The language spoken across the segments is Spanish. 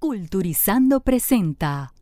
Culturizando presenta.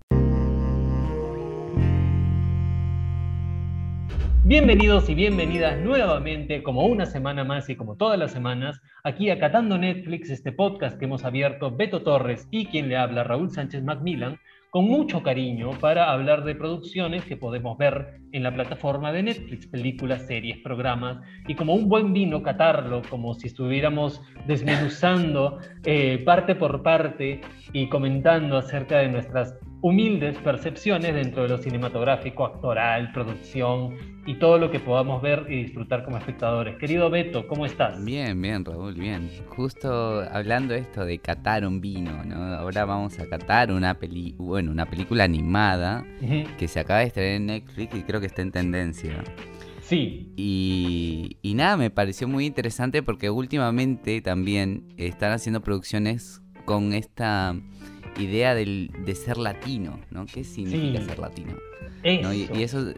Bienvenidos y bienvenidas nuevamente, como una semana más y como todas las semanas, aquí acatando Netflix, este podcast que hemos abierto Beto Torres y quien le habla Raúl Sánchez Macmillan, con mucho cariño para hablar de producciones que podemos ver en la plataforma de Netflix, películas, series, programas, y como un buen vino catarlo, como si estuviéramos desmenuzando eh, parte por parte y comentando acerca de nuestras humildes percepciones dentro de lo cinematográfico, actoral, producción y todo lo que podamos ver y disfrutar como espectadores. Querido Beto, ¿cómo estás? Bien, bien, Raúl, bien. Justo hablando esto de catar un vino, ¿no? Ahora vamos a catar una peli, bueno, una película animada que se acaba de estrenar en Netflix y creo que está en tendencia. Sí. Y, y nada, me pareció muy interesante porque últimamente también están haciendo producciones con esta idea del, de ser latino, ¿no? ¿Qué significa ser latino? Eso. Y, y, eso...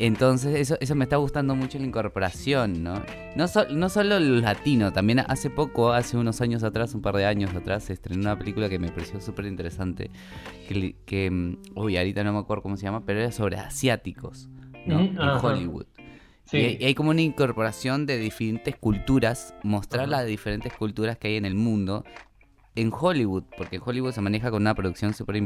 Entonces, eso, eso me está gustando mucho la incorporación, ¿no? No, so, no solo los latinos, también hace poco, hace unos años atrás, un par de años atrás, se estrenó una película que me pareció súper interesante, que, que, uy, ahorita no me acuerdo cómo se llama, pero era sobre asiáticos, ¿no? en Hollywood. Sí. Y, hay, como una incorporación de diferentes culturas, mostrar las diferentes culturas que hay en el mundo en Hollywood, porque Hollywood se maneja con una producción súper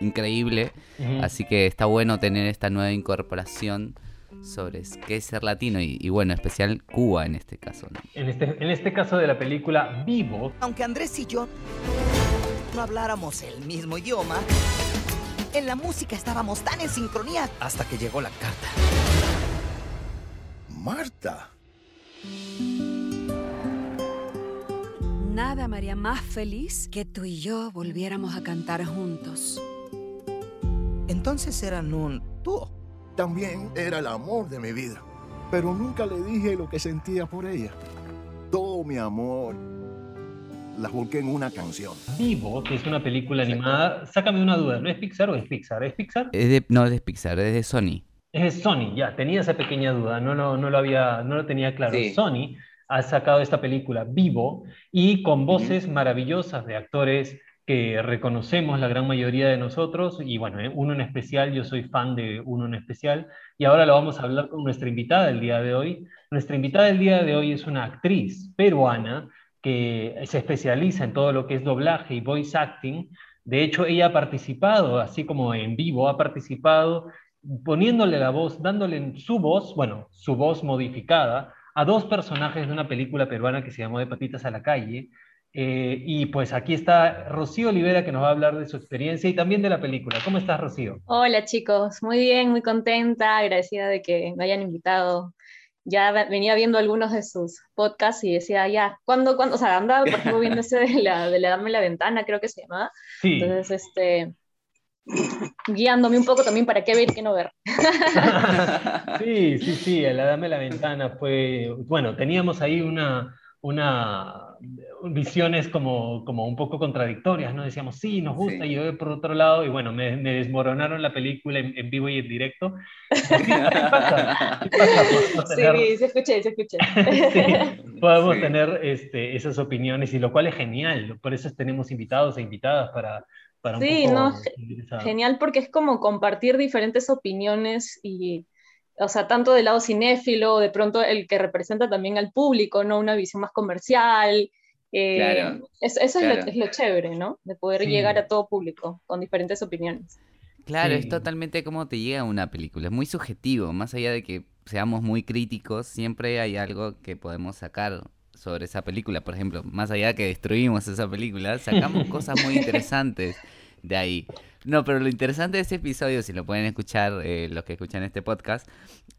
increíble, uh -huh. así que está bueno tener esta nueva incorporación sobre qué es ser latino y, y bueno, especial Cuba en este caso. ¿no? En, este, en este caso de la película Vivo. Aunque Andrés y yo no habláramos el mismo idioma, en la música estábamos tan en sincronía hasta que llegó la carta. Marta. Nada me haría más feliz que tú y yo volviéramos a cantar juntos. Entonces eran un dúo. También era el amor de mi vida. Pero nunca le dije lo que sentía por ella. Todo mi amor las volqué en una canción. Vivo, que es una película animada. Sácame una duda, ¿no es Pixar o es Pixar? ¿Es Pixar? Es de, no, es de Pixar, es de Sony. Es de Sony, ya, tenía esa pequeña duda, no, no, no, lo, había, no lo tenía claro. Sí. Sony ha sacado esta película Vivo y con voces uh -huh. maravillosas de actores que reconocemos la gran mayoría de nosotros y bueno, eh, uno en especial, yo soy fan de uno en especial y ahora lo vamos a hablar con nuestra invitada del día de hoy. Nuestra invitada del día de hoy es una actriz peruana que se especializa en todo lo que es doblaje y voice acting. De hecho, ella ha participado, así como en vivo, ha participado poniéndole la voz, dándole su voz, bueno, su voz modificada a dos personajes de una película peruana que se llamó De Patitas a la Calle. Eh, y pues aquí está Rocío Olivera que nos va a hablar de su experiencia y también de la película. ¿Cómo estás, Rocío? Hola, chicos. Muy bien, muy contenta, agradecida de que me hayan invitado. Ya venía viendo algunos de sus podcasts y decía, ya, ¿cuándo, cuándo? O sea, andaba, por ejemplo, viendo ese de la, de la Dame la Ventana, creo que se llamaba. Sí. Entonces, este, guiándome un poco también para qué ver y qué no ver. sí, sí, sí, la Dame la Ventana fue, bueno, teníamos ahí una, una visiones como, como un poco contradictorias, ¿no? Decíamos, sí, nos gusta, sí. y yo por otro lado, y bueno, me, me desmoronaron la película en, en, vivo y en directo. ¿Qué pasa? ¿Qué pasa? Tener... Sí, se escuché, se escuché. sí, podemos sí. tener este, esas opiniones, y lo cual es genial, por eso tenemos invitados e invitadas para, para sí, no, genial porque es como compartir diferentes opiniones y, o sea, tanto del lado cinéfilo, de pronto el que representa también al público, ¿no? Una visión más comercial. Eh, claro, eso, eso claro. es, lo, es, lo, chévere, ¿no? De poder sí. llegar a todo público con diferentes opiniones. Claro, sí. es totalmente como te llega una película, es muy subjetivo, más allá de que seamos muy críticos, siempre hay algo que podemos sacar sobre esa película. Por ejemplo, más allá de que destruimos esa película, sacamos cosas muy interesantes de ahí. No, pero lo interesante de ese episodio, si lo pueden escuchar eh, los que escuchan este podcast,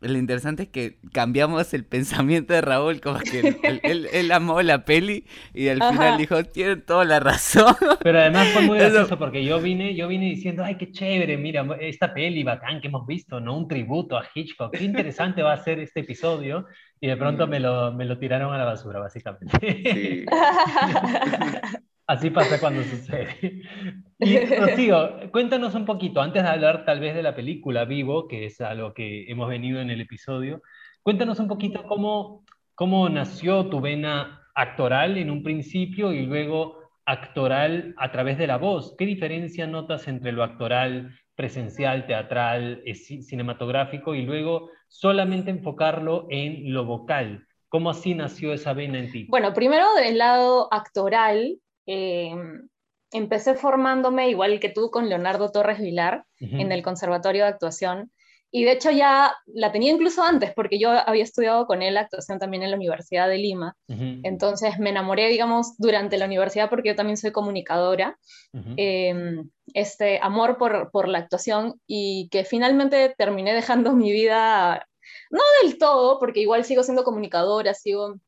lo interesante es que cambiamos el pensamiento de Raúl, como que él, amó la peli y al final dijo, tienen toda la razón. Pero además fue muy gracioso porque yo vine, yo vine diciendo, ay, qué chévere, mira, esta peli bacán que hemos visto, ¿no? Un tributo a Hitchcock, qué interesante va a ser este episodio. Y de pronto me lo, me lo tiraron a la basura, básicamente. Sí. Así pasa cuando sucede. Y Rocío, cuéntanos un poquito, antes de hablar tal vez de la película Vivo, que es a lo que hemos venido en el episodio, cuéntanos un poquito cómo, cómo nació tu vena actoral en un principio y luego actoral a través de la voz. ¿Qué diferencia notas entre lo actoral, presencial, teatral, eh, cinematográfico y luego solamente enfocarlo en lo vocal? ¿Cómo así nació esa vena en ti? Bueno, primero del lado actoral, Em, empecé formándome igual que tú con Leonardo Torres Vilar en el Conservatorio de Actuación. Y de hecho ya la tenía incluso antes, porque yo había estudiado con él actuación también en la Universidad de Lima. Entonces me enamoré, digamos, durante la universidad, porque yo también soy comunicadora. Em, este amor por, por, la actuación y que finalmente terminé dejando mi vida, no del todo, porque igual sigo siendo comunicadora, sigo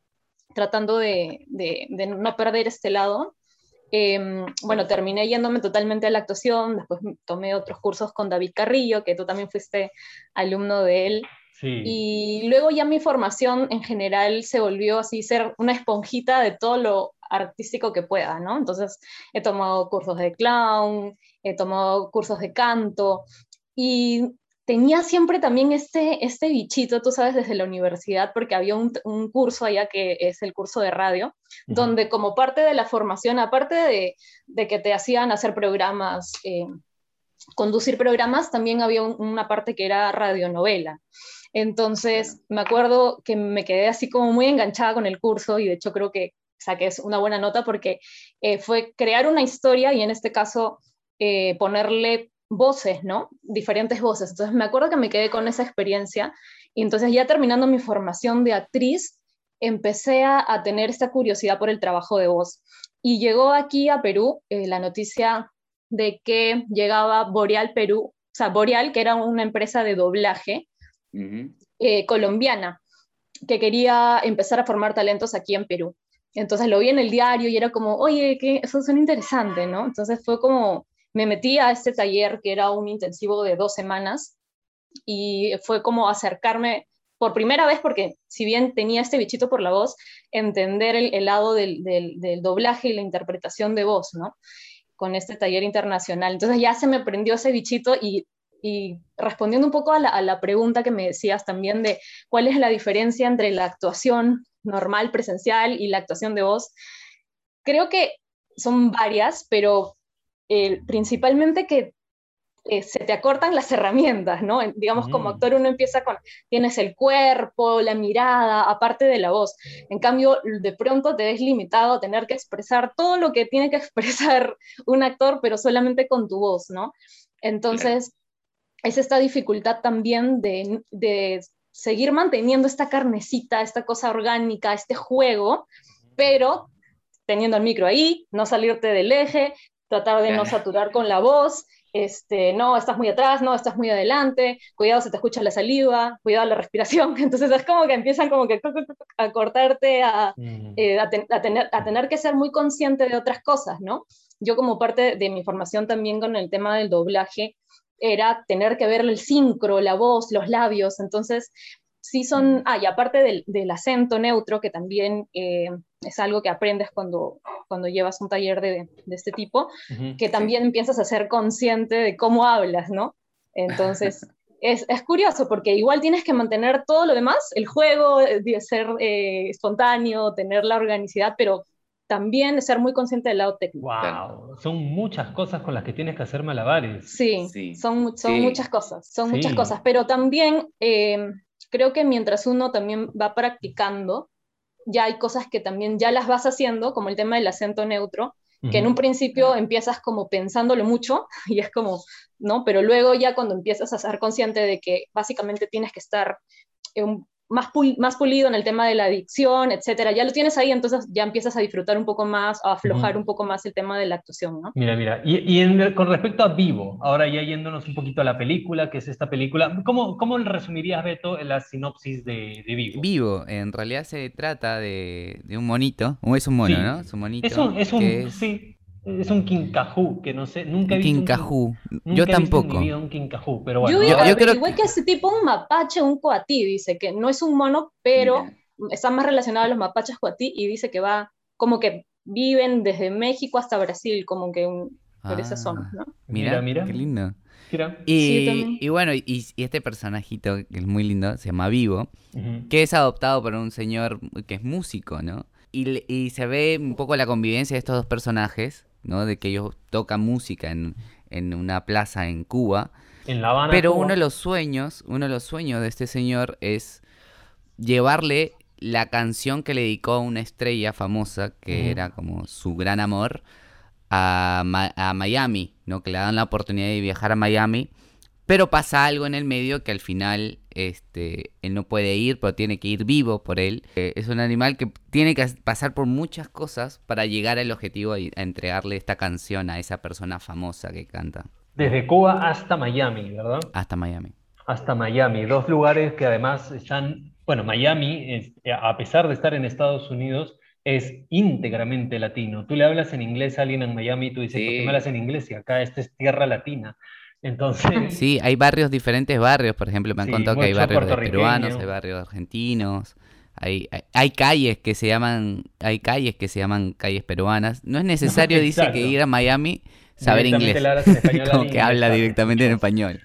tratando de, de, de no perder este lado, Em, bueno, terminé yéndome totalmente a la actuación, después tomé otros cursos con David Carrillo, que tú también fuiste alumno de él. Y luego ya mi formación en general se volvió así ser una esponjita de todo lo artístico que pueda, ¿no? Entonces he tomado cursos de clown, he tomado cursos de canto y tenía siempre también este, este bichito, tú sabes, desde la universidad, porque había un, curso allá que es el curso de radio, donde como parte de la formación, aparte de, que te hacían hacer programas, eh, conducir programas, también había una parte que era radionovela. Entonces, me acuerdo que me quedé así como muy enganchada con el curso y de hecho creo que saqué una buena nota porque eh, fue crear una historia y en este caso eh, ponerle voces, ¿no? Diferentes voces. Entonces me acuerdo que me quedé con esa experiencia y entonces ya terminando mi formación de actriz, empecé a, tener esta curiosidad por el trabajo de voz. Y llegó aquí a Perú eh, la noticia de que llegaba Boreal Perú, o sea, Boreal, que era una empresa de doblaje eh, colombiana, que quería empezar a formar talentos aquí en Perú. Entonces lo vi en el diario y era como, oye, que eso suena interesante, ¿no? Entonces fue como me metí a este taller que era un intensivo de dos semanas y fue como acercarme por primera vez, porque si bien tenía este bichito por la voz, entender el, lado del, doblaje y la interpretación de voz, ¿no? Con este taller internacional. Entonces ya se me prendió ese bichito y, respondiendo un poco a la, a la pregunta que me decías también de cuál es la diferencia entre la actuación normal, presencial y la actuación de voz, creo que son varias, pero principalmente que eh, se te acortan las herramientas, ¿no? Digamos, como mm. actor uno empieza con, tienes el cuerpo, la mirada, aparte de la voz. En cambio, de pronto te ves limitado a tener que expresar todo lo que tiene que expresar un actor, pero solamente con tu voz, ¿no? Entonces, es esta dificultad también de, de seguir manteniendo esta carnecita, esta cosa orgánica, este juego, pero teniendo el micro ahí, no salirte del eje, tratar de no saturar con la voz, este, no, estás muy atrás, no, estás muy adelante, cuidado, se te escucha la saliva, cuidado la respiración, entonces es como que empiezan como que a cortarte, a, mm. eh, a, tener, a tener que ser muy consciente de otras cosas, ¿no? Yo como parte de mi formación también con el tema del doblaje, era tener que ver el sincro, la voz, los labios, entonces sí son, ah, y aparte del, del acento neutro, que también eh, es algo que aprendes cuando, cuando llevas un taller de, de este tipo, que también empiezas a ser consciente de cómo hablas, ¿no? Entonces, es, es, curioso porque igual tienes que mantener todo lo demás, el juego, eh, de ser eh, espontáneo, tener la organicidad, pero también ser muy consciente del lado técnico. ¡Wow! Son muchas cosas con las que tienes que hacer malabares. Sí, sí. son, son muchas cosas, son muchas cosas, pero también creo que mientras uno también va practicando, ya hay cosas que también ya las vas haciendo, como el tema del acento neutro, que en un principio empiezas como pensándolo mucho y es como, ¿no? Pero luego ya cuando empiezas a ser consciente de que básicamente tienes que estar más, más pulido en el tema de la adicción, etcétera. Ya lo tienes ahí, entonces ya empiezas a disfrutar un poco más, a aflojar un poco más el tema de la actuación, ¿no? Mira, mira. Y, con respecto a Vivo, ahora ya yéndonos un poquito a la película, que es esta película, ¿cómo, cómo resumirías, Beto, la sinopsis de, Vivo? Vivo, en realidad se trata de, un monito, o es un mono, ¿no? Es un monito. Es un, es un sí. Es un Kinkahu, que no sé, nunca he visto. Kinkahu. yo tampoco. un Kinkahu, pero bueno. Yo, yo, creo igual que es tipo un mapache, un coatí, dice que no es un mono, pero está más relacionado a los mapaches coatí y dice que va, como que viven desde México hasta Brasil, como que por esa ah, zona, ¿no? Mira, mira, qué lindo. Y, bueno, y, este personajito que es muy lindo, se llama Vivo, que es adoptado por un señor que es músico, ¿no? Y, y se ve un poco la convivencia de estos dos personajes ¿no? De que ellos tocan música en, una plaza en Cuba. En La Habana, Pero uno de los sueños, uno de los sueños de este señor es llevarle la canción que le dedicó a una estrella famosa, que era como su gran amor, a, a Miami, ¿no? Que le dan la oportunidad de viajar a Miami pero pasa algo en el medio que al final este, él no puede ir, pero tiene que ir vivo por él. Eh, es un animal que tiene que pasar por muchas cosas para llegar al objetivo y a entregarle esta canción a esa persona famosa que canta. Desde Cuba hasta Miami, ¿verdad? Hasta Miami. Hasta Miami, dos lugares que además están, bueno, Miami, a pesar de estar en Estados Unidos, es íntegramente latino. Tú le hablas en inglés a alguien en Miami y tú dices, ¿por qué me hablas en inglés? Y acá esto es tierra latina. Entonces... Sí, hay barrios, diferentes barrios, por ejemplo, me han contado que hay barrios peruanos, hay barrios argentinos, hay, hay, calles que se llaman, hay calles que se llaman calles peruanas. No es necesario, dice, que ir a Miami saber inglés, como que habla directamente en español.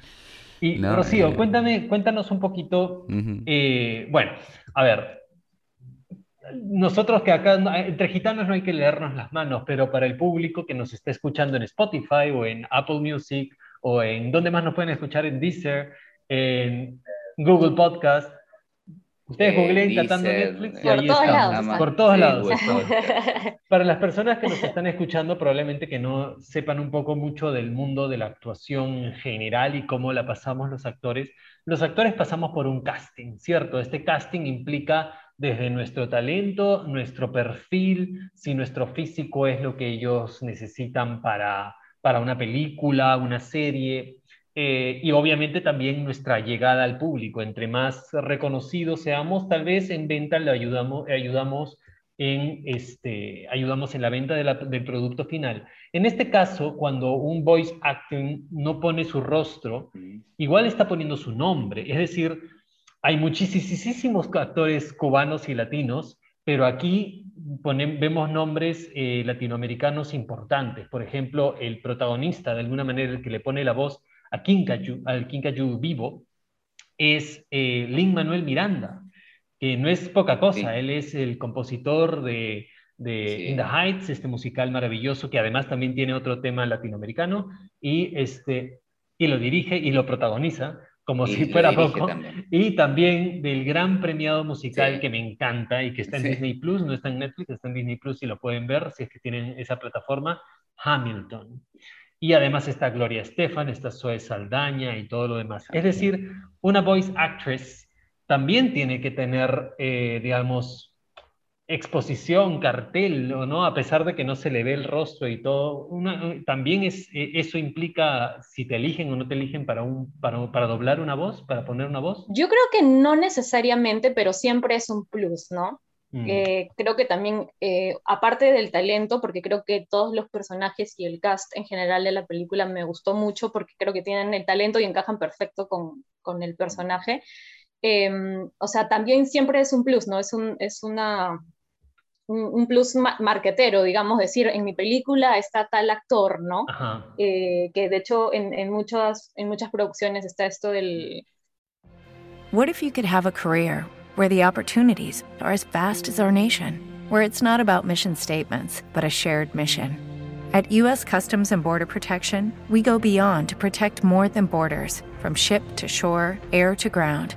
Y Rocío, eh, cuéntame, cuéntanos un poquito, eh, bueno, a ver, nosotros que acá, entre gitanos no hay que leernos las manos, pero para el público que nos está escuchando en Spotify o en Apple Music o en dónde más nos pueden escuchar en Deezer, en Google Podcast. Ustedes eh, googleen tratando Netflix y ahí estamos. Por todos lados. Para las personas que nos están escuchando, probablemente que no sepan un poco mucho del mundo de la actuación en general y cómo la pasamos los actores, los actores pasamos por un casting, ¿cierto? Este casting implica desde nuestro talento, nuestro perfil, si nuestro físico es lo que ellos necesitan para para una película, una serie, eh, y obviamente también nuestra llegada al público. Entre más reconocidos seamos, tal vez en venta le ayudamos, ayudamos, en, este, ayudamos en la venta del producto final. En este caso, cuando un voice acting no pone su rostro, igual está poniendo su nombre. Es decir, hay muchísimos actores cubanos y latinos, pero aquí vemos nombres eh, latinoamericanos importantes. Por ejemplo, el protagonista, de alguna manera, el que le pone la voz a Kinkaju, al Kinkaju vivo, es eh, Lin Manuel Miranda, que no es poca cosa. Él es el compositor de, de In the Heights, este musical maravilloso, que además también tiene otro tema latinoamericano, y, este, y lo dirige y lo protagoniza como si fuera poco. Y también del gran premiado musical que me encanta y que está en Disney Plus, no está en Netflix, está en Disney Plus y lo pueden ver si es que tienen esa plataforma, Hamilton. Y además está Gloria Estefan, está Zoe Saldaña y todo lo demás. Es decir, una voice actress también tiene que tener, eh, digamos, exposición, cartel, ¿no? A pesar de que no se le ve el rostro y todo, también es, e, eso implica si te eligen o no te eligen para, un, para, para, doblar una voz, para poner una voz. Yo creo que no necesariamente, pero siempre es un plus, ¿no? Mm. Eh, creo que también, eh, aparte del talento, porque creo que todos los personajes y el cast en general de la película me gustó mucho porque creo que tienen el talento y encajan perfecto con, con el personaje. Em, o sea, también siempre es un plus, ¿no? Es, un, es una un, plus marquetero, digamos, decir, en mi película está tal actor, ¿no? Eh, que de hecho en, en, muchas, en muchas producciones está esto del... What if you could have a career where the opportunities are as vast as our nation, where it's not about mission statements, but a shared mission? At U.S. Customs and Border Protection, we go beyond to protect more than borders, from ship to shore, air to ground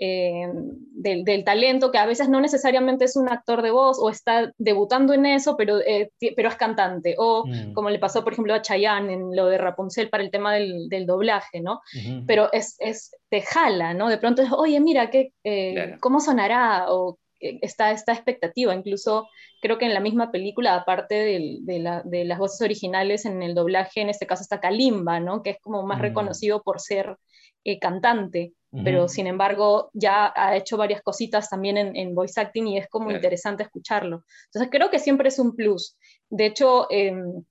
eh, del, talento, que a veces no necesariamente es un actor de voz o está debutando en eso, pero, eh, pero es cantante. O mm. como le pasó, por ejemplo, a Chayanne en lo de Rapunzel para el tema del, doblaje, ¿no? Pero es, es, te jala, ¿no? De pronto es, oye, mira, ¿qué, eh, ¿cómo sonará? O está esta expectativa. Incluso creo que en la misma película, aparte de, de, las voces originales en el doblaje, en este caso está Kalimba, ¿no? Que es como más mm. reconocido por ser cantante pero sin embargo ya ha hecho varias cositas también en, voice acting y es como interesante escucharlo. Entonces creo que siempre es un plus. De hecho, em,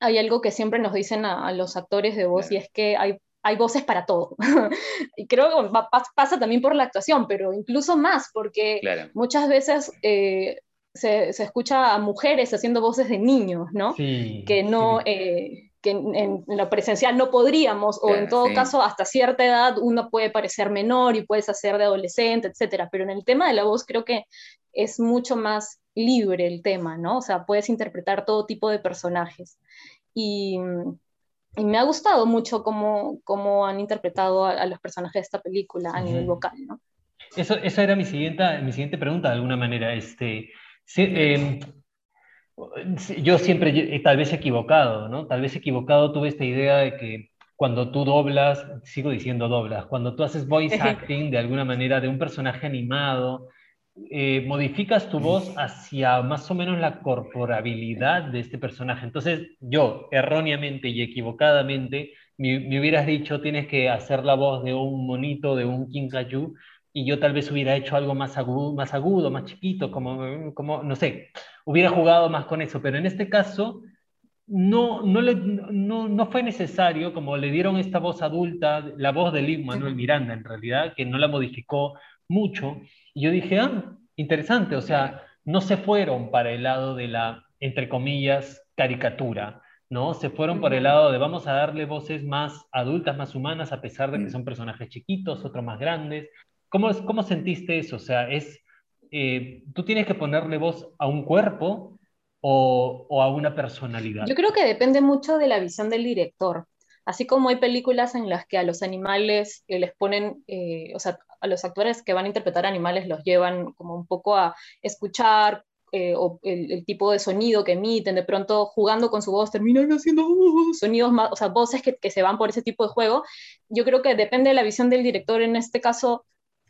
hay algo que siempre nos dicen a, los actores de voz y es que hay, hay voces para todo. y creo que pasa también por la actuación, pero incluso más, porque muchas veces... Eh, se, escucha a mujeres haciendo voces de niños, ¿no? que no, eh, que en, lo presencial no podríamos, o en todo caso, hasta cierta edad uno puede parecer menor y puedes hacer de adolescente, etcétera. Pero en el tema de la voz creo que es mucho más libre el tema, ¿no? O sea, puedes interpretar todo tipo de personajes. Y, me ha gustado mucho cómo, cómo han interpretado a, los personajes de esta película a nivel vocal, ¿no? Eso, esa era mi siguiente, mi siguiente pregunta, de alguna manera. Este, eh, yo siempre, tal vez equivocado, ¿no? Tal vez equivocado tuve esta idea de que cuando tú doblas, sigo diciendo doblas, cuando tú haces voice acting de alguna manera de un personaje animado, eh, modificas tu voz hacia más o menos la corporabilidad de este personaje. Entonces yo, erróneamente y equivocadamente, me, me hubieras dicho, tienes que hacer la voz de un monito, de un kinkajou, y yo tal vez hubiera hecho algo más agudo, más, agudo, más chiquito, como, como, no sé, hubiera jugado más con eso, pero en este caso no, no, le, no, no fue necesario, como le dieron esta voz adulta, la voz de Lin Manuel Miranda en realidad, que no la modificó mucho, y yo dije, ah, interesante, o sea, no se fueron para el lado de la, entre comillas, caricatura, ¿no? Se fueron por el lado de vamos a darle voces más adultas, más humanas, a pesar de que son personajes chiquitos, otros más grandes, ¿Cómo, cómo sentiste eso? O sea, es, eh, ¿tú tienes que ponerle voz a un cuerpo o, a una personalidad? Yo creo que depende mucho de la visión del director. Así como hay películas en las que a los animales eh, les ponen, eh, o sea, a los actores que van a interpretar animales los llevan como un poco a escuchar el, tipo de sonido que emiten, de pronto jugando con su voz terminan haciendo uh, sonidos más, o sea, voces que, que, se van por ese tipo de juego. Yo creo que depende de la visión del director, en este caso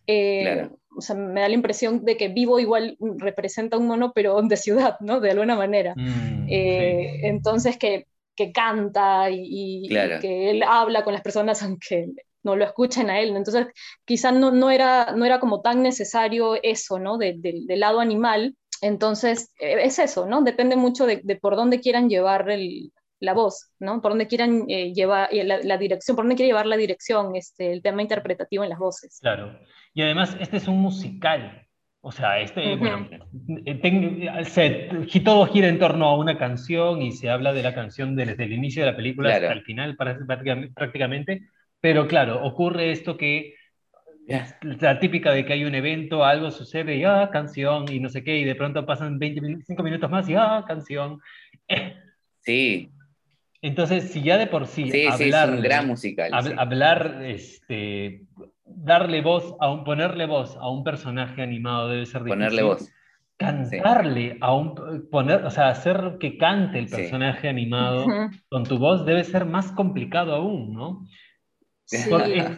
eh, o sea, me da la impresión de que Vivo igual representa un mono, pero de ciudad, ¿no? De alguna manera. Mm, eh, entonces, que, que, canta y, que él habla con las personas aunque no lo escuchen a él. Entonces, quizás no, no, era, no era como tan necesario eso, ¿no? del lado animal. Entonces, e, es eso, ¿no? Depende mucho de, de por dónde quieran llevar el, la voz, ¿no? Por dónde quieran eh, llevar la, la, dirección, por dónde quiere llevar la dirección, este, el tema interpretativo en las voces. Claro. Y además, este es un musical. O sea, este, bueno, se, todo gira en torno a una canción y se habla de la canción desde el inicio de la película hasta el final prácticamente, pero claro, ocurre esto que la típica de que hay un evento, algo sucede y ah, canción y no sé qué, y de pronto pasan 25 minutos más y ah, canción. Sí. Entonces, si ya de por sí, sí, hablar, sí es un gran musical. hablar este, darle voz, a un, ponerle voz a un personaje animado debe ser difícil. Ponerle voz. Cantarle a un, poner, o sea, hacer que cante el personaje animado con tu voz debe ser más complicado aún, ¿no?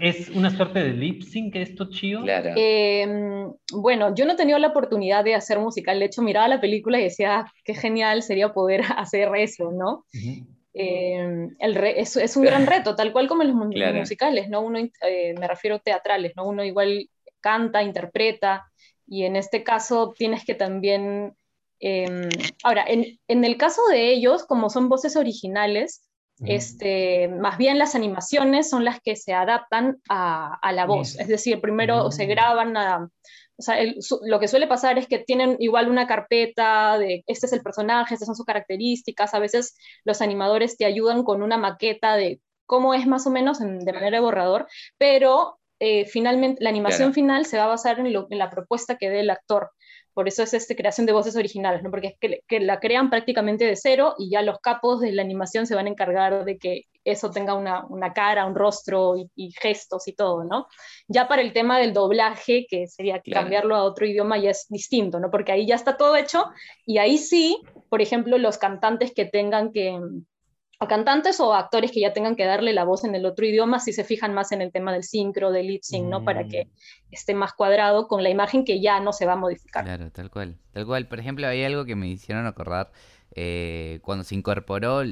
¿Es, una suerte de lip sync esto, Chío? Claro. Em, bueno, yo no he tenido la oportunidad de hacer musical. De hecho, miraba la película y decía, ah, qué genial sería poder hacer eso, ¿no? Eh, el es, un gran reto, tal cual como en los musicales, ¿no? Uno, eh, me refiero a teatrales, ¿no? Uno igual canta, interpreta, y en este caso tienes que también... Em, ahora, en, en, el caso de ellos, como son voces originales, este, más bien las animaciones son las que se adaptan a, la voz. Es decir, primero se mm. graban o sea, lo que suele pasar es que tienen igual una carpeta de este es el personaje, estas son sus características. A veces los animadores te ayudan con una maqueta de cómo es más o menos de manera de borrador, pero eh, finalmente la animación final se va a basar en, en, la propuesta que dé el actor. Por eso es esta creación de voces originales, ¿no? porque es que, la crean prácticamente de cero y ya los capos de la animación se van a encargar de que eso tenga una, cara, un rostro y, gestos y todo, ¿no? Ya para el tema del doblaje, que sería cambiarlo a otro idioma, ya es distinto, ¿no? Porque ahí ya está todo hecho y ahí sí, por ejemplo, los cantantes que tengan que, a cantantes o actores que ya tengan que darle la voz en el otro idioma si se fijan más en el tema del sincro, del lip sync, ¿no? Para que mm. esté más cuadrado con la imagen que ya no se va a modificar. Claro, tal cual. Tal cual. Por ejemplo, hay algo que me hicieron acordar eh, cuando se incorporó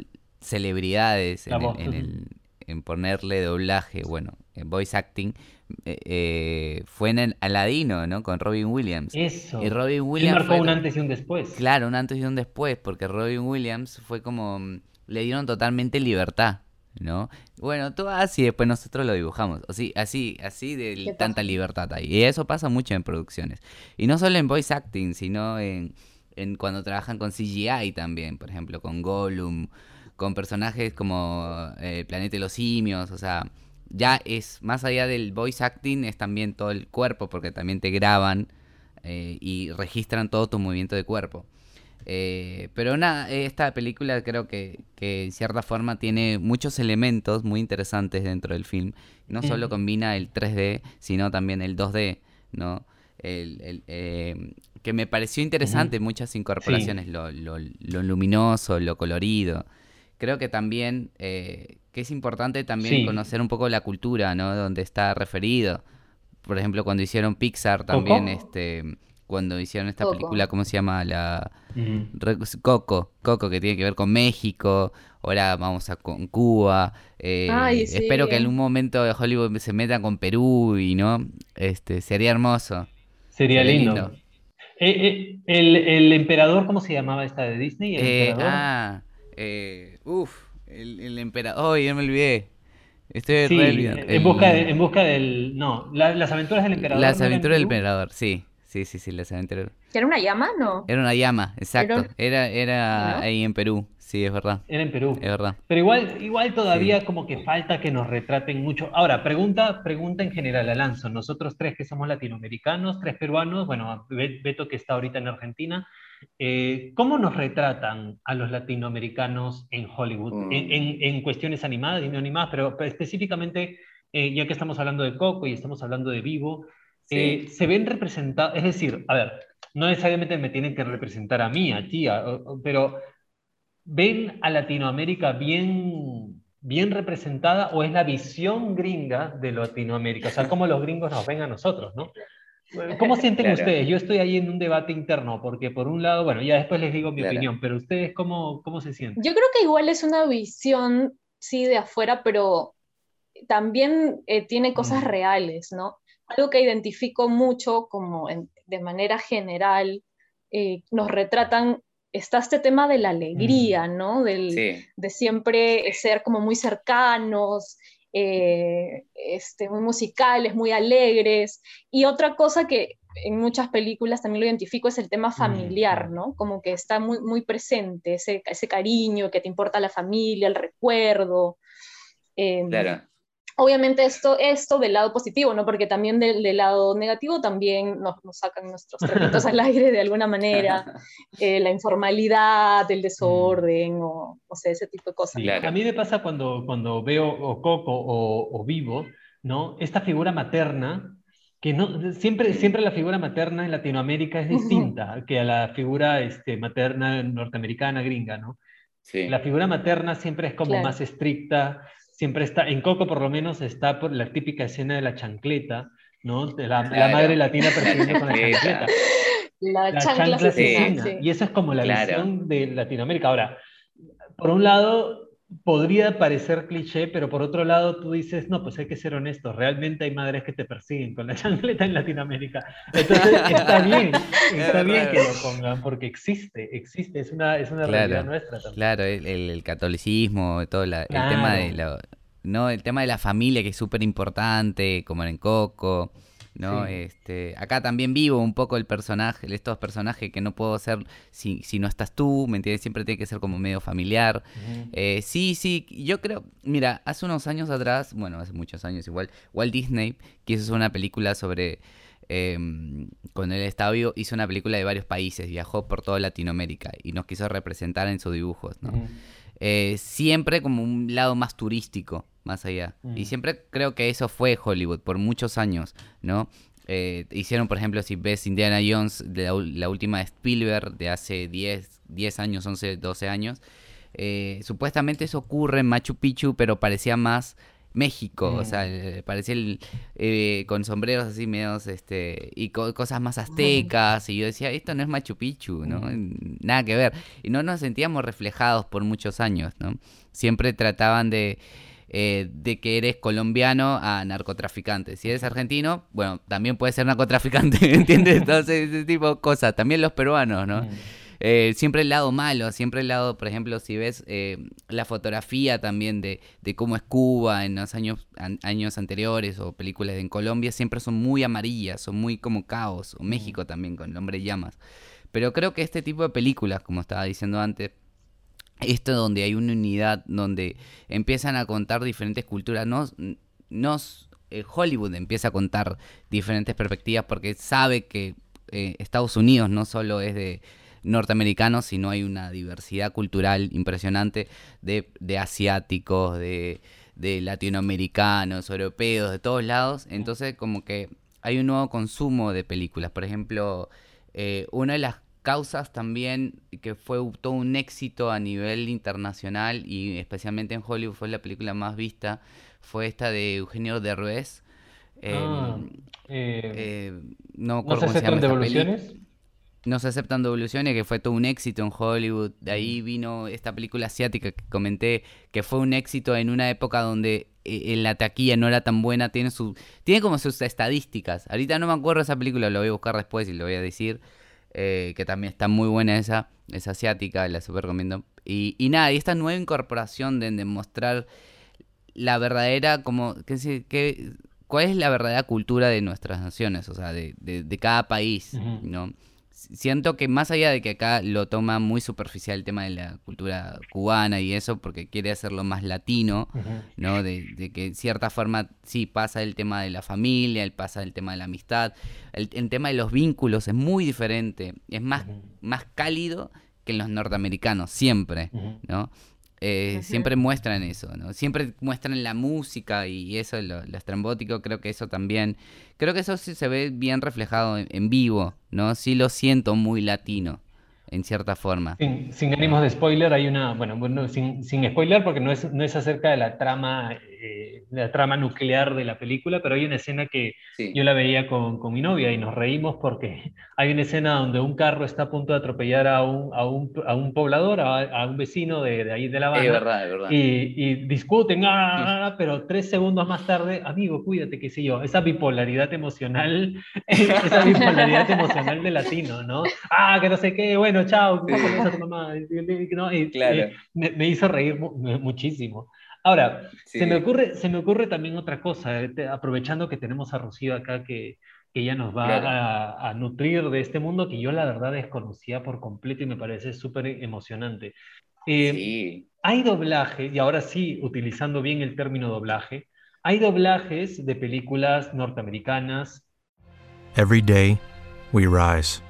celebridades en, ponerle doblaje, bueno, en voice acting, eh, eh, fue en Aladino, ¿no? Con Robin Williams. Eso. Y Robin Williams. marcó un antes y un después. Claro, un antes y un después, porque Robin Williams fue como le dieron totalmente libertad, ¿no? Bueno, tú así después nosotros lo dibujamos. Así, así, así de tanta libertad ahí. Y eso pasa mucho en producciones. Y no solo en voice acting, sino en, en cuando trabajan con CGI también, por ejemplo, con Gollum, con personajes como eh, Planeta de los Simios, o sea, ya es más allá del voice acting, es también todo el cuerpo, porque también te graban eh, y registran todo tu movimiento de cuerpo. Eh, pero nada, esta película creo que, que, en cierta forma tiene muchos elementos muy interesantes dentro del film. No solo combina el 3D, sino también el 2D, ¿no? El, eh, que me pareció interesante muchas incorporaciones, lo, lo, luminoso, lo colorido. Creo que también, eh, que es importante también conocer un poco la cultura, ¿no? Donde está referido. Por ejemplo, cuando hicieron Pixar también, este cuando hicieron esta película, ¿cómo se llama? La Coco, Coco, que tiene que ver con México, ahora vamos a con Cuba. Eh, espero que en un momento de Hollywood se meta con Perú y no, este, sería hermoso. Sería, lindo. Eh, eh, el, emperador, ¿cómo se llamaba esta de Disney? ¿El ah, uff, el, emperador, oh, ya me olvidé. Estoy sí, en, busca en busca del. No, las aventuras del emperador. Las aventuras del emperador, sí. Sí, sí, sí, la cementerio. ¿Era una llama? No. Era una llama, exacto. Era, era ahí en Perú, sí, es verdad. Era en Perú. Es verdad. Pero igual, igual todavía como que falta que nos retraten mucho. Ahora, pregunta, pregunta en general, Alanzo. Nosotros tres que somos latinoamericanos, tres peruanos, bueno, Beto que está ahorita en Argentina, eh, ¿cómo nos retratan a los latinoamericanos en Hollywood? Mm. En, cuestiones animadas y no animadas, pero específicamente, eh, ya que estamos hablando de Coco y estamos hablando de Vivo, eh, se ven representados, es decir, a ver, no necesariamente me tienen que representar a mí, a ti, pero ven a Latinoamérica bien, bien representada o es la visión gringa de Latinoamérica, o sea, cómo los gringos nos ven a nosotros, ¿no? ¿Cómo sienten ustedes? Yo estoy ahí en un debate interno, porque por un lado, bueno, ya después les digo mi opinión, pero ustedes, ¿cómo, ¿cómo se sienten? Yo creo que igual es una visión, sí, de afuera, pero también eh, tiene cosas mm. reales, ¿no? Algo que identifico mucho como de manera general, eh, nos retratan, está este tema de la alegría, mm. ¿no? De siempre ser como muy cercanos, eh, este, muy musicales, muy alegres. Y otra cosa que en muchas películas también lo identifico es el tema familiar, ¿no? Como que está muy, muy presente, ese, ese cariño que te importa la familia, el recuerdo. Em, claro obviamente esto, esto del lado positivo, ¿no? Porque también del, lado negativo también nos, sacan nuestros trapitos al aire de alguna manera, eh, la informalidad, el desorden, o, o sea, ese tipo de cosas. A mí me pasa cuando, cuando veo o Coco o, Vivo, ¿no? Esta figura materna, que no, siempre, siempre la figura materna en Latinoamérica es distinta que a la figura este, materna norteamericana, gringa, ¿no? Sí. La figura materna siempre es como más estricta, siempre está, en Coco por lo menos está por la típica escena de la chancleta, ¿no? De la, madre latina persiguiendo con la chancleta. La, chancla, Y esa es como la visión de Latinoamérica. Ahora, por un lado, podría parecer cliché, pero por otro lado tú dices, no, pues hay que ser honestos, realmente hay madres que te persiguen con la chancleta en Latinoamérica. Entonces está bien, está bien que lo pongan, porque existe, existe, es una, es una realidad nuestra también. Claro, el, catolicismo, todo el tema de la, no, el tema de la familia que es súper importante, como en Coco. ¿No? Este, acá también vivo un poco el personaje, estos personajes que no puedo ser si, si no estás tú, ¿me entiendes? Siempre tiene que ser como medio familiar. Eh, sí, sí, yo creo, mira, hace unos años atrás, bueno, hace muchos años igual, Walt Disney quiso hacer una película sobre... Eh, cuando él estaba vivo, hizo una película de varios países, viajó por toda Latinoamérica y nos quiso representar en sus dibujos, ¿no? Eh, siempre como un lado más turístico, más allá. Y mm. siempre creo que eso fue Hollywood por muchos años, ¿no? Eh, hicieron, por ejemplo, si ves Indiana Jones, de la, última de Spielberg, de hace 10, 10 años, 11, 12 años, eh, supuestamente eso ocurre en Machu Picchu, pero parecía más México, o sea, mm. parecía el, con sombreros así medios, este, y cosas más aztecas, y yo decía, esto no es Machu Picchu, ¿no? Mm. Nada que ver. Y no nos sentíamos reflejados por muchos años, ¿no? Siempre trataban de eh, de que eres colombiano a narcotraficante. Si eres argentino, bueno, también puedes ser narcotraficante, ¿entiendes? Entonces, ese tipo de cosas. También los peruanos, ¿no? Mm. Eh, siempre el lado malo, siempre el lado, por ejemplo, si ves eh, la fotografía también de, cómo es Cuba en los años, años anteriores o películas en Colombia, siempre son muy amarillas, son muy como caos, o mm. México también con el hombre llamas. Pero creo que este tipo de películas, como estaba diciendo antes, esto donde hay una unidad, donde empiezan a contar diferentes culturas, no, no eh, Hollywood empieza a contar diferentes perspectivas porque sabe que eh, Estados Unidos no solo es de norteamericanos, sino hay una diversidad cultural impresionante de, de asiáticos, de, de latinoamericanos, europeos, de todos lados. Entonces como que hay un nuevo consumo de películas. Por ejemplo, eh, una de las causas también que fue todo un éxito a nivel internacional y especialmente en Hollywood fue la película más vista fue esta de Eugenio Derbez eh, ah, eh, eh, no, se no se aceptan devoluciones que fue todo un éxito en Hollywood. De ahí vino esta película asiática que comenté que fue un éxito en una época donde en la taquilla no era tan buena. Tiene su tiene como sus estadísticas. Ahorita no me acuerdo de esa película lo voy a buscar después y lo voy a decir eh, que también está muy buena esa, es asiática, la super recomiendo. Y, y nada, y esta nueva incorporación de demostrar la verdadera, como, que, que, cuál es la verdadera cultura de nuestras naciones, o sea, de, de, cada país, ¿no? Siento que más allá de que acá lo toma muy superficial el tema de la cultura cubana y eso, porque quiere hacerlo más latino, ¿no? De, que en cierta forma sí pasa el tema de la familia, el pasa el tema de la amistad, el, tema de los vínculos es muy diferente, es más, más cálido que en los norteamericanos, siempre, ¿no? Eh, siempre muestran eso, ¿no? Siempre muestran la música y eso, lo, estrambótico, creo que eso también, creo que eso sí se ve bien reflejado en, vivo, ¿no? Sí lo siento muy latino, en cierta forma. Sin, ánimos de spoiler, hay una, bueno, bueno sin, sin spoiler porque no es, no es acerca de la trama eh, la trama nuclear de la película, pero hay una escena que yo la veía con, con, mi novia y nos reímos porque hay una escena donde un carro está a punto de atropellar a un, a un, a un poblador, a, un vecino de, de, ahí de La Habana. Es verdad, es verdad. Y, y discuten, ah, pero tres segundos más tarde, amigo, cuídate, qué sé yo, esa bipolaridad emocional, esa bipolaridad emocional de latino, ¿no? Ah, que no sé qué, bueno, chao, mamá? Y, claro. me, me hizo reír muchísimo. Ahora, se, me ocurre, se me ocurre también otra cosa, eh, aprovechando que tenemos a Rocío acá que, que ella nos va a, nutrir de este mundo que yo la verdad desconocía por completo y me parece súper emocionante. Eh, sí. Hay doblaje, y ahora sí, utilizando bien el término doblaje, hay doblajes de películas norteamericanas. Every day we rise,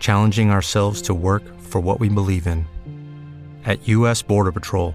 challenging ourselves to work for what we believe in. At U.S. Border Patrol,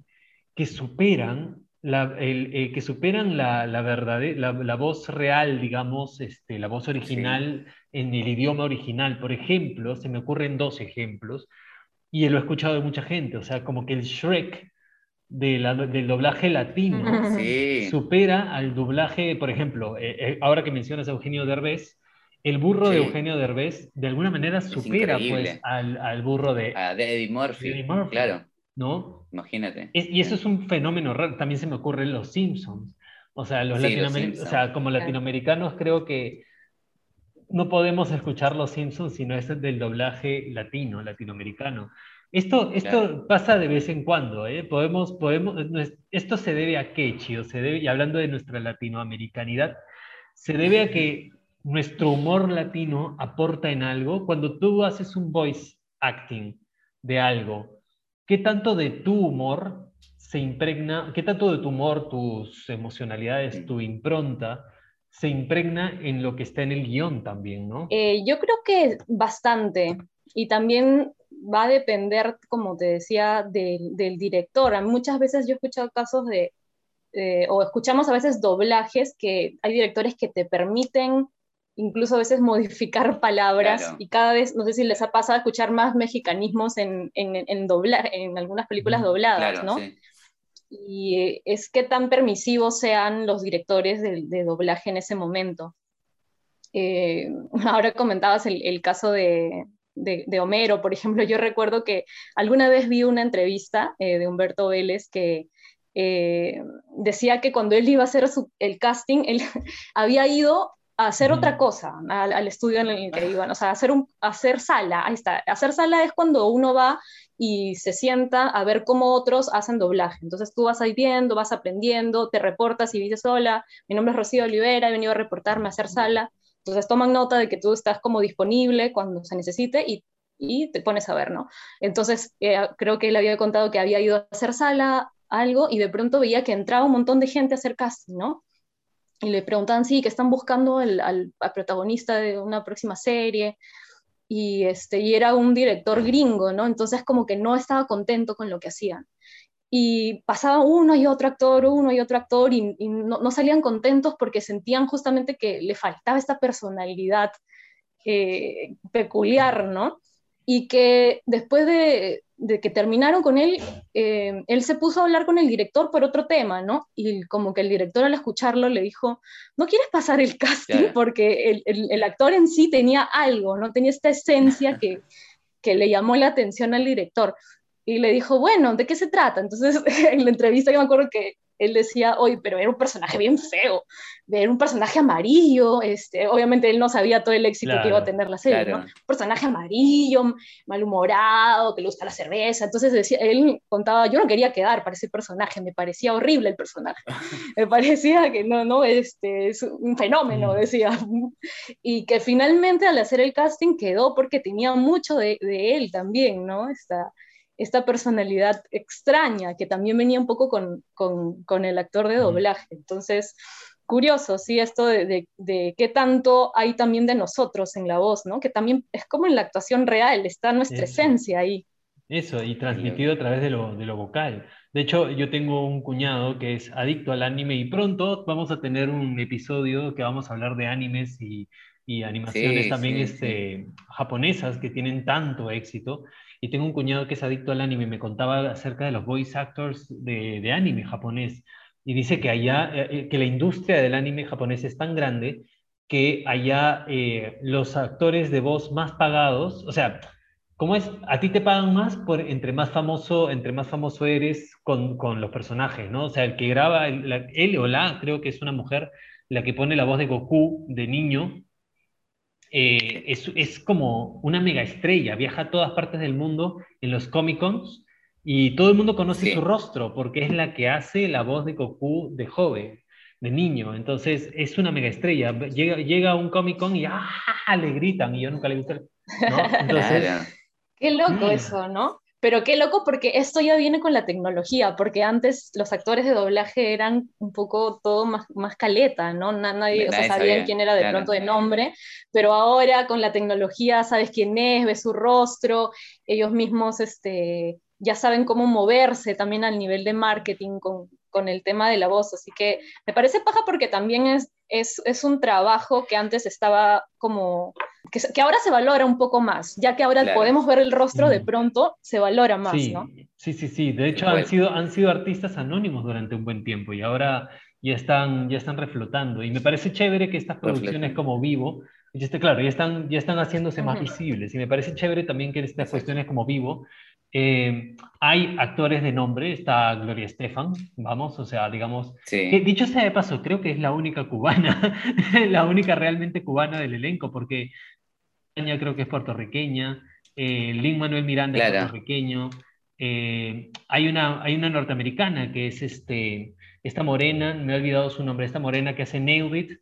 que superan la, el, eh, que superan la, la, la, la, voz real, digamos, este, la voz original en el idioma original. Por ejemplo, se me ocurren dos ejemplos, y lo he escuchado de mucha gente, o sea, como que el Shrek de del doblaje latino supera al doblaje, por ejemplo, eh, eh, ahora que mencionas a Eugenio Derbez, el burro de Eugenio Derbez de alguna manera supera pues, al, al, burro de, a Eddie Murphy, Claro. ¿No? Imagínate. y eso es un fenómeno raro. También se me ocurre en los Simpsons. O sea, los, latinoamericanos, o sea, como latinoamericanos creo que no podemos escuchar los Simpsons si no es del doblaje latino, latinoamericano. Esto, esto pasa de vez en cuando, ¿eh? Podemos, podemos, esto se debe a qué, Chio, se debe, y hablando de nuestra latinoamericanidad, se debe a que nuestro humor latino aporta en algo. Cuando tú haces un voice acting de algo, ¿qué tanto de tu humor se impregna, qué tanto de tu humor, tus emocionalidades, tu impronta, se impregna en lo que está en el guion también, ¿no? Eh, yo creo que bastante. Y también va a depender, como te decía, del, director. Muchas veces yo he escuchado casos de, eh, o escuchamos a veces doblajes que hay directores que te permiten incluso a veces modificar palabras y cada vez, no sé si les ha pasado a escuchar más mexicanismos en, en, en, doblar, en algunas películas dobladas, ¿no? Y eh, es que tan permisivos sean los directores de, doblaje en ese momento. Eh, ahora comentabas el, el caso de, de, Homero, por ejemplo, yo recuerdo que alguna vez vi una entrevista eh, de Humberto Vélez que eh, decía que cuando él iba a hacer el casting, él había ido a hacer otra cosa al, estudio en el que iban, o sea, hacer, un, hacer sala, ahí está, hacer sala es cuando uno va y se sienta a ver cómo otros hacen doblaje. Entonces tú vas ahí viendo, vas aprendiendo, te reportas y dices, hola, mi nombre es Rocío Olivera, he venido a reportarme a hacer sala. Entonces toman nota de que tú estás como disponible cuando se necesite y, y te pones a ver, ¿no? Entonces eh, creo que él había contado que había ido a hacer sala, algo, y de pronto veía que entraba un montón de gente a hacer casting, ¿no? Y le preguntaban, sí, que están buscando al, al, protagonista de una próxima serie, y, este, y era un director gringo, ¿no? Entonces como que no estaba contento con lo que hacían y pasaba uno y otro actor, uno y otro actor, y, no, salían contentos porque sentían justamente que le faltaba esta personalidad eh, peculiar, ¿no? Y que después de, que terminaron con él, eh, él se puso a hablar con el director por otro tema, ¿no? Y como que el director al escucharlo le dijo, ¿no quieres pasar el casting? Porque el, actor en sí tenía algo, ¿no? Tenía esta esencia que, que le llamó la atención al director y le dijo, bueno, ¿de qué se trata? Entonces, en la entrevista yo me acuerdo que él decía, oye, pero era un personaje bien feo, era un personaje amarillo, este, obviamente él no sabía todo el éxito que iba a tener la serie, ¿no? Un personaje amarillo, malhumorado, que le gusta la cerveza, entonces decía, él contaba, yo no quería quedar para ese personaje, me parecía horrible el personaje, me parecía que no, no, este, es un fenómeno, mm. decía, y que finalmente al hacer el casting quedó porque tenía mucho de, de él también, ¿no? Esta, esta personalidad extraña que también venía un poco con, con, el actor de doblaje. Entonces, curioso, sí, esto de, de, qué tanto hay también de nosotros en la voz, ¿no? Que también es como en la actuación real, está nuestra esencia ahí. Eso, y transmitido a través de lo, de lo vocal. De hecho, yo tengo un cuñado que es adicto al anime y pronto vamos a tener un episodio que vamos a hablar de animes y, y animaciones también Este, japonesas que tienen tanto éxito. Y tengo un cuñado que es adicto al anime, me contaba acerca de los voice actors de, de anime japonés. Y dice que allá, eh, eh, que la industria del anime japonés es tan grande que allá eh, los actores de voz más pagados, o sea, ¿cómo es? A ti te pagan más por entre más famoso, entre más famoso eres con, con los personajes, ¿no? O sea, el que graba, él o la, creo que es una mujer, la que pone la voz de Goku de niño, es, es, como una mega estrella, viaja a todas partes del mundo en los Comic Cons Y todo el mundo conoce su rostro porque es la que hace la voz de Goku de joven, de niño. Entonces es una mega estrella. Llega, llega a un Comic Con y ¡ah! le gritan y yo nunca le he visto. Entonces, Qué loco eso, ¿no? Pero qué loco porque esto ya viene con la tecnología, porque antes los actores de doblaje eran un poco todo más, más caleta, ¿no? Nadie, o sea, sabían quién era de pronto de nombre, pero ahora con la tecnología sabes quién es, ves su rostro, ellos mismos este, ya saben cómo moverse también al nivel de marketing con, con el tema de la voz. Así que me parece paja porque también es, es, es un trabajo que antes estaba como, que, que, ahora se valora un poco más, ya que ahora podemos ver el rostro, de pronto se valora más, sí, ¿no? Sí, sí, sí. De hecho, han, sido, han sido artistas anónimos durante un buen tiempo y ahora ya están, ya están reflotando. Y me parece chévere que estas producciones como Vivo, ya está, claro, ya están, ya están haciéndose más visibles. Y me parece chévere también que estas cuestiones como Vivo eh, hay actores de nombre, está Gloria Estefan, vamos, o sea, digamos, dicho sea de paso, creo que es la única cubana, la única realmente cubana del elenco, porque ella creo que es puertorriqueña, eh, Lin Manuel Miranda es puertorriqueño, eh, hay, una, hay una norteamericana que es este, esta morena, me he olvidado su nombre, esta morena que hace Nailed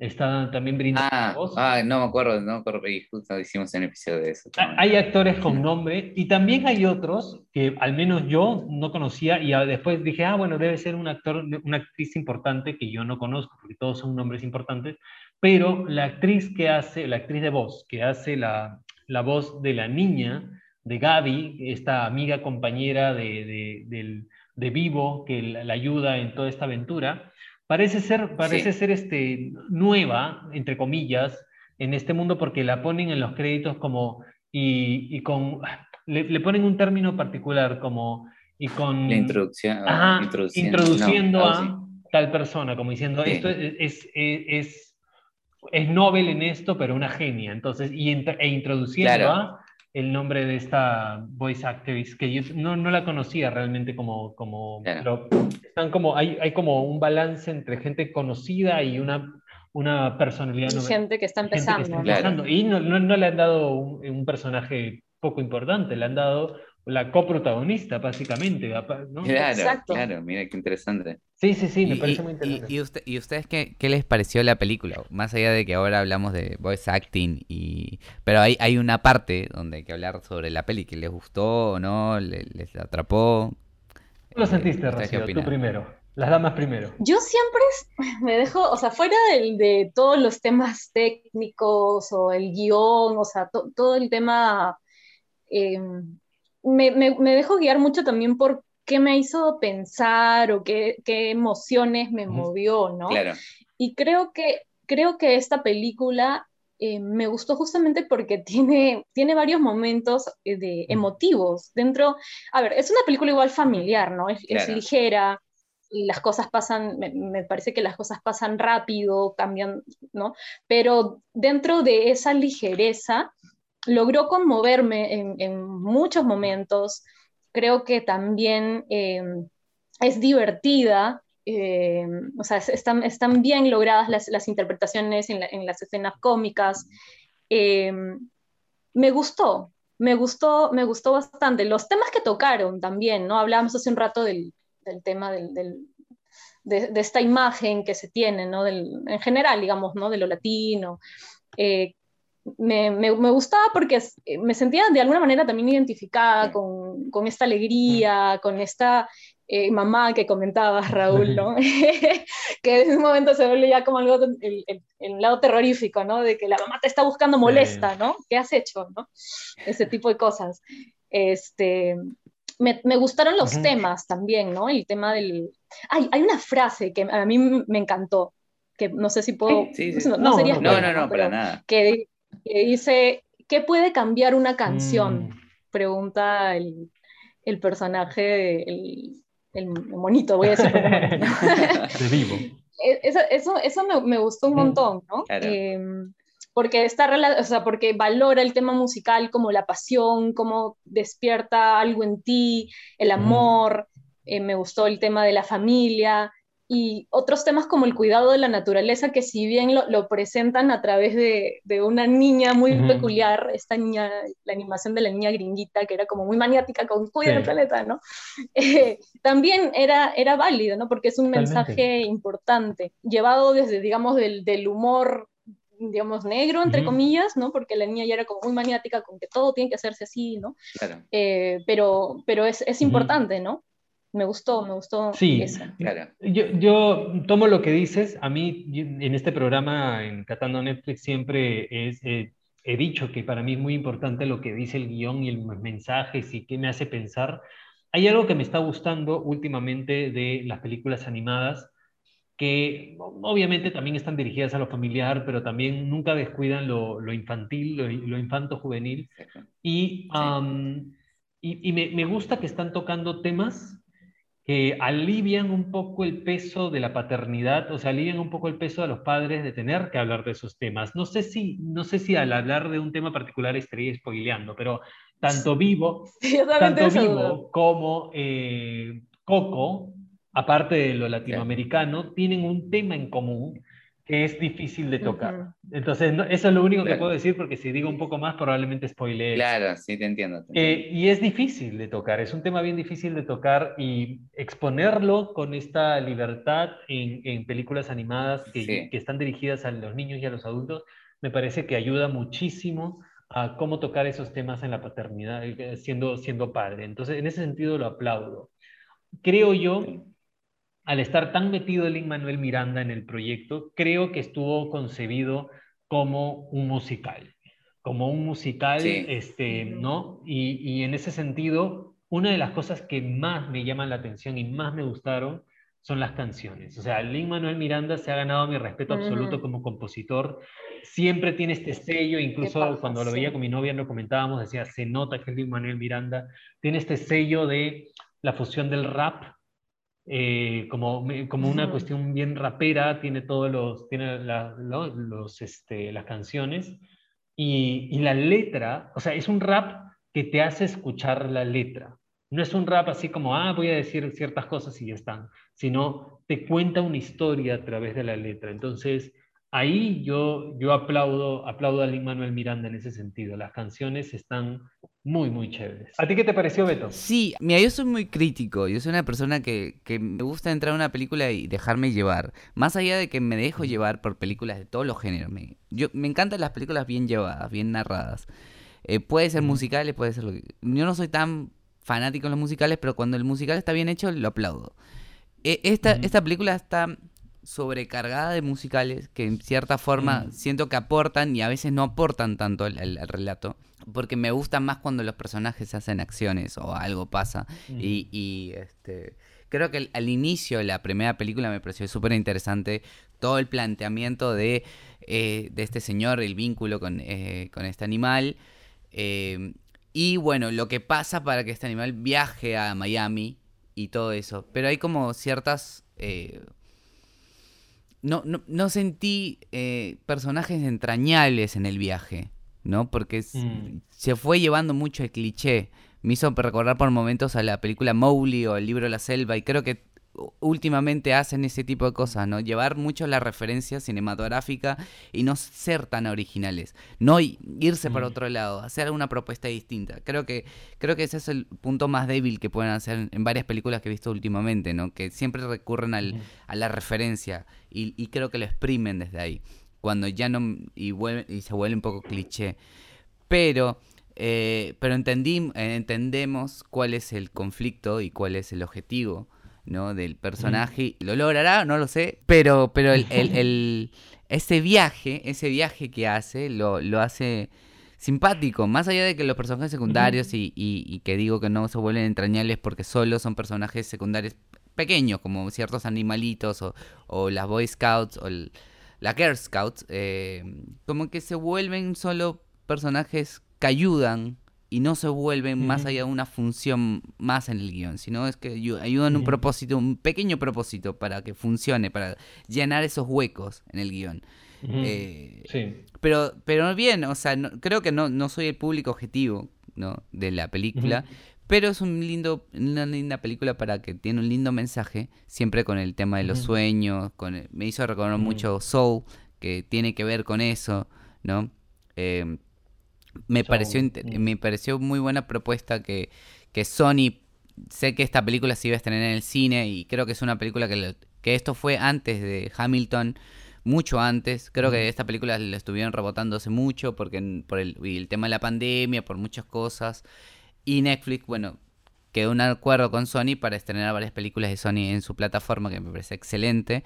está también brindando ah, Ah, no me acuerdo, no me acuerdo, y justo hicimos un episodio de eso. Hay actores con nombre y también hay otros que al menos yo no conocía y después dije, ah, bueno, debe ser un actor, una actriz importante que yo no conozco, porque todos son nombres importantes, pero la actriz que hace, la actriz de voz, que hace la, la voz de la niña, de Gaby, esta amiga compañera de, de, de Vivo, que la ayuda en toda esta aventura, Parece ser, parece ser este, nueva, entre comillas, en este mundo porque la ponen en los créditos como, y, y con, le, ponen un término particular como, y con... La introducción. Ajá, introduciendo, a tal persona, como diciendo, esto es, es, es, es, Nobel en esto, pero una genia. Entonces, y, e introduciendo a el nombre de esta voice actress, que yo no, no la conocía realmente como, como pero están como, hay, hay como un balance entre gente conocida y una, una personalidad. Y gente que está empezando. Y no, no, no, le han dado un, un, personaje poco importante, le han dado la coprotagonista, básicamente. ¿no? Claro, claro, mira qué interesante. Sí, sí, sí, me parece muy interesante. Y, usted, ¿Y, ustedes qué, qué, les pareció la película? Más allá de que ahora hablamos de voice acting, y pero hay, hay una parte donde hay que hablar sobre la peli, que les gustó o no, les, atrapó. ¿Cómo lo sentiste, eh, Rocío? Tú primero. Las damas primero. Yo siempre me dejo, o sea, fuera de, de todos los temas técnicos o el guion, o sea, todo el tema... Eh, me, me, dejo guiar mucho también por qué me hizo pensar o qué, qué emociones me movió, ¿no? Claro. Y creo que, creo que esta película eh, me gustó justamente porque tiene, tiene varios momentos eh, de emotivos dentro. A ver, es una película igual familiar, ¿no? Es, es ligera, las cosas pasan, me, me, parece que las cosas pasan rápido, cambian, ¿no? Pero dentro de esa ligereza logró conmoverme en, muchos momentos. Creo que también em, es divertida, em, o sea, están, bien logradas las, interpretaciones en, las escenas cómicas. Em, me gustó, me gustó, me gustó bastante. Los temas que tocaron también, ¿no? Hablábamos hace un rato del, tema de, esta imagen que se tiene, ¿no? en general, digamos, ¿no? De lo latino. Eh, me, me, me, gustaba porque eh, me sentía de alguna manera también identificada con, con esta alegría, con esta eh, mamá que comentaba Raúl, ¿no? que en un momento se vuelve ya como algo, el, el, lado terrorífico, ¿no? De que la mamá te está buscando molesta, ¿no? ¿Qué has hecho, no? Ese tipo de cosas. Este, me, me gustaron los temas también, ¿no? El tema del... Ay, hay una frase que a mí me encantó, que no sé si puedo... Sí, sí, no, no, sería no, no, no, para nada. Que que dice, ¿qué puede cambiar una canción? Mm. Pregunta el, el personaje, el, el, monito, voy a decir. de vivo. E, eso, eso, eso me, me, gustó un mm, montón, ¿no? Em, porque, está, o sea, porque valora el tema musical como la pasión, como despierta algo en ti, el amor, eh, me gustó el tema de la familia, y otros temas como el cuidado de la naturaleza, que si bien lo, presentan a través de, una niña muy peculiar, esta niña, la animación de la niña gringuita, que era como muy maniática con cuida el planeta, ¿no? Eh, también era, era válido, ¿no? Porque es un mensaje importante, llevado desde, digamos, del, del humor digamos, negro, entre comillas, ¿no? Porque la niña ya era como muy maniática con que todo tiene que hacerse así, ¿no? Claro. Eh, pero, pero es, es importante, ¿no? Me gustó, me gustó sí, Claro. Yo, yo, tomo lo que dices. A mí, en este programa, en Catando Netflix, siempre es, eh, he dicho que para mí es muy importante lo que dice el guion y el mensaje y qué me hace pensar. Hay algo que me está gustando últimamente de las películas animadas, que obviamente también están dirigidas a lo familiar, pero también nunca descuidan lo, lo infantil, lo, infanto-juvenil. Y, y, y me, me gusta que están tocando temas que alivian un poco el peso de la paternidad, o sea, alivian un poco el peso de los padres de tener que hablar de esos temas. No sé si, no sé si al hablar de un tema particular estaría spoileando, pero tanto Vivo, tanto Vivo como eh, Coco, aparte de lo latinoamericano, tienen un tema en común es difícil de tocar. Entonces, eso es lo único que puedo decir porque si digo un poco más probablemente spoileé. Claro, sí, te entiendo. Eh, y es difícil de tocar, es un tema bien difícil de tocar y exponerlo con esta libertad en, en películas animadas que, que, están dirigidas a los niños y a los adultos, me parece que ayuda muchísimo a cómo tocar esos temas en la paternidad, eh, siendo, siendo padre. Entonces, en ese sentido lo aplaudo. Creo yo al estar tan metido el Manuel Miranda en el proyecto, creo que estuvo concebido como un musical, como un musical, este, ¿no? Y, en ese sentido, una de las cosas que más me llaman la atención y más me gustaron son las canciones. O sea, Lin Manuel Miranda se ha ganado mi respeto absoluto como compositor. Siempre tiene este sello, incluso cuando lo veía con mi novia lo comentábamos, decía, se nota que es Lin Manuel Miranda. Tiene este sello de la fusión del rap eh, como, como una cuestión bien rapera, tiene todos los, tiene los, este, las canciones y, y, la letra, o sea, es un rap que te hace escuchar la letra. No es un rap así como, ah, voy a decir ciertas cosas y ya están, sino te cuenta una historia a través de la letra. Entonces, ahí yo, yo aplaudo, aplaudo a Lin Manuel Miranda en ese sentido. Las canciones están muy, muy chéveres. ¿A ti qué te pareció, Beto? Sí, mira, yo soy muy crítico. Yo soy una persona que, que me gusta entrar a una película y dejarme llevar. Más allá de que me dejo llevar por películas de todos los géneros. Me, yo, me encantan las películas bien llevadas, bien narradas. Eh, puede ser musicales, puede ser lo que... Yo no soy tan fanático de los musicales, pero cuando el musical está bien hecho, lo aplaudo. Eh, esta, esta película está sobrecargada de musicales que en cierta forma mm. siento que aportan y a veces no aportan tanto al, relato. Porque me gusta más cuando los personajes hacen acciones o algo pasa. y, este creo que al inicio de la primera película me pareció súper interesante todo el planteamiento de, eh, de, este señor, el vínculo con, eh, con este animal. Eh, y bueno, lo que pasa para que este animal viaje a Miami y todo eso. Pero hay como ciertas no, no, no sentí eh, personajes entrañables en el viaje, ¿no? Porque mm. se fue llevando mucho el cliché. Me hizo recordar por momentos a la película Mowgli o el libro La Selva y creo que últimamente hacen ese tipo de cosas, ¿no? Llevar mucho la referencia cinematográfica y no ser tan originales, no irse para mm. otro lado, hacer una propuesta distinta. Creo que creo que ese es el punto más débil que pueden hacer en varias películas que he visto últimamente, ¿no? Que siempre recurren al, a la referencia y, creo que lo exprimen desde ahí, cuando ya no y, y se vuelve un poco cliché. Pero eh, pero entendí, entendemos cuál es el conflicto y cuál es el objetivo ¿no? Del personaje. ¿Lo logrará? No lo sé. Pero, pero el, el, ese viaje, ese viaje que hace, lo, lo hace simpático. Más allá de que los personajes secundarios y, y, que digo que no se vuelven entrañables porque solo son personajes secundarios pequeños, como ciertos animalitos o, o las Boy Scouts o la Girl Scouts, eh, como que se vuelven solo personajes que ayudan y no se vuelven más allá de una función más en el guion, sino es que ayudan un propósito, un pequeño propósito para que funcione, para llenar esos huecos en el guion. Eh, sí. Pero, pero bien, o sea, creo que no, no soy el público objetivo ¿no? de la película, Pero es un lindo, una linda película para que tiene un lindo mensaje, siempre con el tema de los sueños, con me hizo recordar mucho Soul, que tiene que ver con eso, ¿no? Eh, me, pareció, me pareció muy buena propuesta que, que Sony, sé que esta película se iba a estrenar en el cine y creo que es una película que, que esto fue antes de Hamilton, mucho antes. Creo que esta película la estuvieron rebotando hace mucho porque por el, el, tema de la pandemia, por muchas cosas. Y Netflix, bueno, quedó un acuerdo con Sony para estrenar varias películas de Sony en su plataforma, que me parece excelente.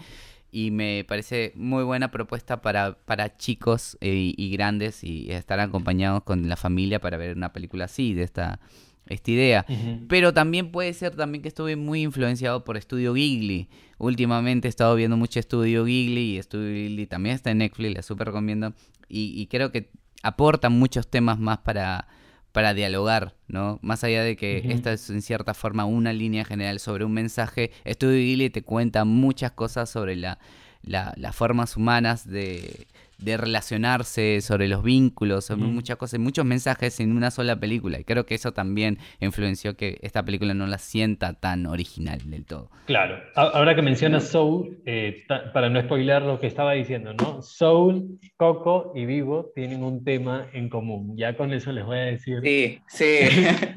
Y me parece muy buena propuesta para, para chicos eh, y grandes y estar acompañados con la familia para ver una película así, de esta, esta idea. Pero también puede ser también que estuve muy influenciado por Studio Ghibli. Últimamente he estado viendo mucho Studio Ghibli y Studio Ghibli también está en Netflix, la super recomiendo. y creo que aportan muchos temas más para para dialogar, ¿no? Más allá de que esta es en cierta forma una línea general sobre un mensaje, Estudio Ghibli te cuenta muchas cosas sobre la, las formas humanas de, de relacionarse, sobre los vínculos, sobre muchas cosas, muchos mensajes en una sola película. Y creo que eso también influenció que esta película no la sienta tan original del todo. Claro, ahora que mencionas Soul, eh, para no spoiler lo que estaba diciendo, ¿no? Soul, Coco y Vivo tienen un tema en común. Ya con eso les voy a decir. Sí, sí.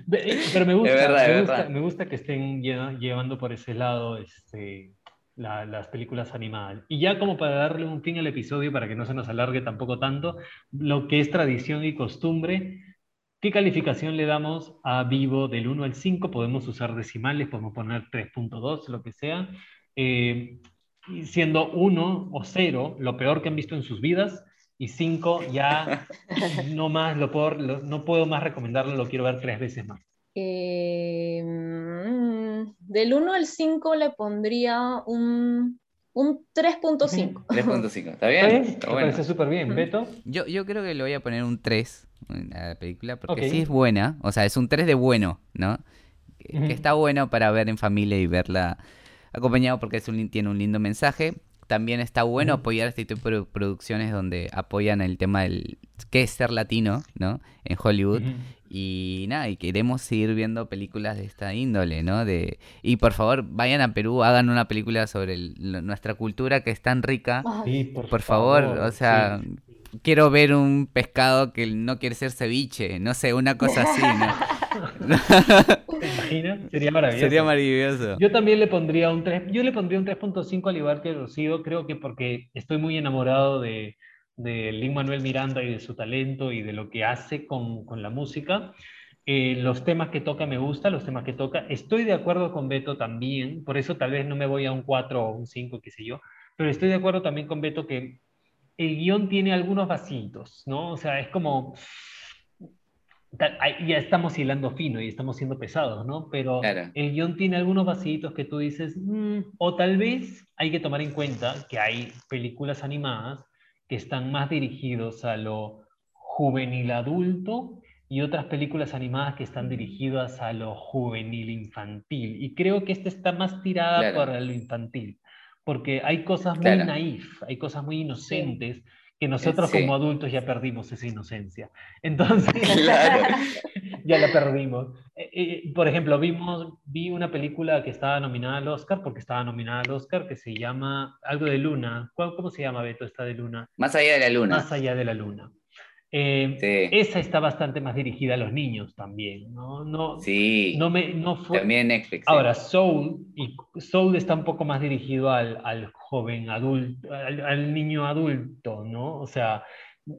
Pero me gusta, me, gusta que estén llevando por ese lado este, las películas animadas. Y ya como para darle un fin al episodio, para que no se nos alargue tampoco tanto, lo que es tradición y costumbre, ¿qué calificación le damos a Vivo del 1 al 5? Podemos usar decimales, podemos poner 3.2, lo que sea. Eh, siendo 1 o 0 lo peor que han visto en sus vidas, y 5 ya no más, lo puedo, no puedo más recomendarlo, lo quiero ver tres veces más. Eh, del 1 al 5 le pondría un, un 3.5. 3.5, ¿está bien? ¿Está Me parece súper bien. ¿Beto? Yo, yo creo que le voy a poner un 3 en la película, porque sí es buena, o sea, es un 3 de bueno, ¿no? Que, está bueno para ver en familia y verla acompañado porque es un, tiene un lindo mensaje. También está bueno apoyar este tipo de producciones donde apoyan el tema del qué es ser latino, ¿no? En Hollywood. Y nada, y queremos seguir viendo películas de esta índole, ¿no? De, y por favor, vayan a Perú, hagan una película sobre nuestra cultura que es tan rica. por, favor, o sea, quiero ver un pescado que no quiere ser ceviche, no sé, una cosa así, ¿no? ¿Te imaginas? Sería maravilloso. Sería maravilloso. Yo también le pondría un 3, yo le pondría un 3.5 al igual que Rocío, creo que porque estoy muy enamorado de de Lin Manuel Miranda y de su talento y de lo que hace con, con la música. Eh, los temas que toca me gustan, los temas que toca. Estoy de acuerdo con Beto también, por eso tal vez no me voy a un 4 o un 5, qué sé yo, pero estoy de acuerdo también con Beto que el guion tiene algunos vasitos, ¿no? O sea, es como... Ya estamos hilando fino y estamos siendo pesados, ¿no? Pero el guion tiene algunos vasitos que tú dices, mm", o tal vez hay que tomar en cuenta que hay películas animadas que están más dirigidos a lo juvenil adulto y otras películas animadas que están dirigidas a lo juvenil infantil. Y creo que esta está más tirada para lo infantil, porque hay cosas muy naif, hay cosas muy inocentes que nosotros como adultos ya perdimos esa inocencia. Entonces, ya la perdimos. Eh, eh, por ejemplo, vimos, vi una película que estaba nominada al Oscar, porque estaba nominada al Oscar, que se llama algo de Luna. ¿Cómo se llama, Beto, esta de Luna? Más allá de la Luna. Más allá de la Luna. Eh, esa está bastante más dirigida a los niños también, ¿no? no sí, no me, no fue... también Netflix. Ahora, Soul, y Soul está un poco más dirigido al, al joven adulto, al, niño adulto, ¿no? O sea,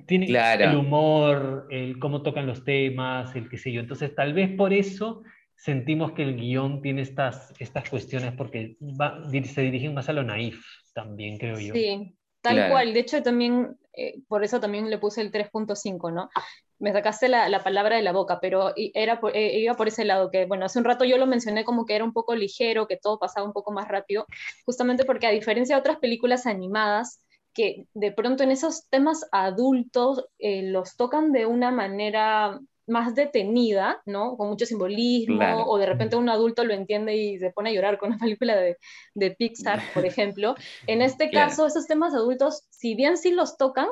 tiene el humor, el cómo tocan los temas, el qué sé yo. Entonces, tal vez por eso sentimos que el guion tiene estas, estas cuestiones, porque va, se dirigen más a lo naif también, creo yo. Sí, tal cual. De hecho, también eh, por eso también le puse el 3.5, ¿no? Me sacaste la, la, palabra de la boca, pero era eh, iba por ese lado, que bueno, hace un rato yo lo mencioné como que era un poco ligero, que todo pasaba un poco más rápido, justamente porque a diferencia de otras películas animadas, que de pronto en esos temas adultos eh, los tocan de una manera más detenida, ¿no? Con mucho simbolismo, o de repente un adulto lo entiende y se pone a llorar con una película de, de Pixar, por ejemplo. En este caso, esos temas adultos, si bien sí los tocan,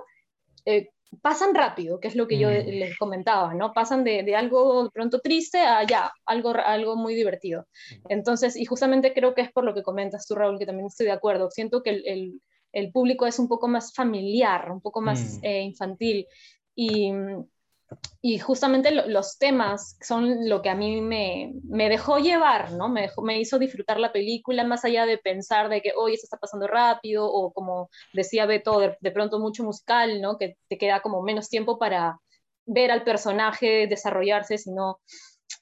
eh, pasan rápido, que es lo que yo mm. les comentaba, ¿no? Pasan de, algo de pronto triste a ya, algo, algo muy divertido. Entonces, y justamente creo que es por lo que comentas tú, Raúl, que también estoy de acuerdo. Siento que el, el, público es un poco más familiar, un poco más mm. eh, infantil. Y, y justamente los temas son lo que a mí me, me dejó llevar, ¿no? Me, me, hizo disfrutar la película más allá de pensar de que, hoy esto está pasando rápido, o como decía Beto, de, pronto mucho musical, ¿no? Que te queda como menos tiempo para ver al personaje desarrollarse, sino...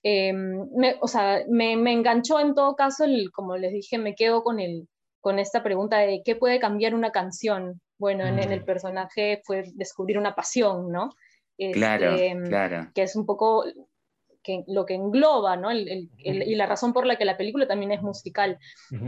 Em, me, o sea, me, me, enganchó en todo caso, el, como les dije, me quedo con, el, con esta pregunta de qué puede cambiar una canción. Bueno, en, en el personaje fue descubrir una pasión, ¿no? Claro, este, claro. Que es un poco que, lo que engloba, ¿no? y la razón por la que la película también es musical.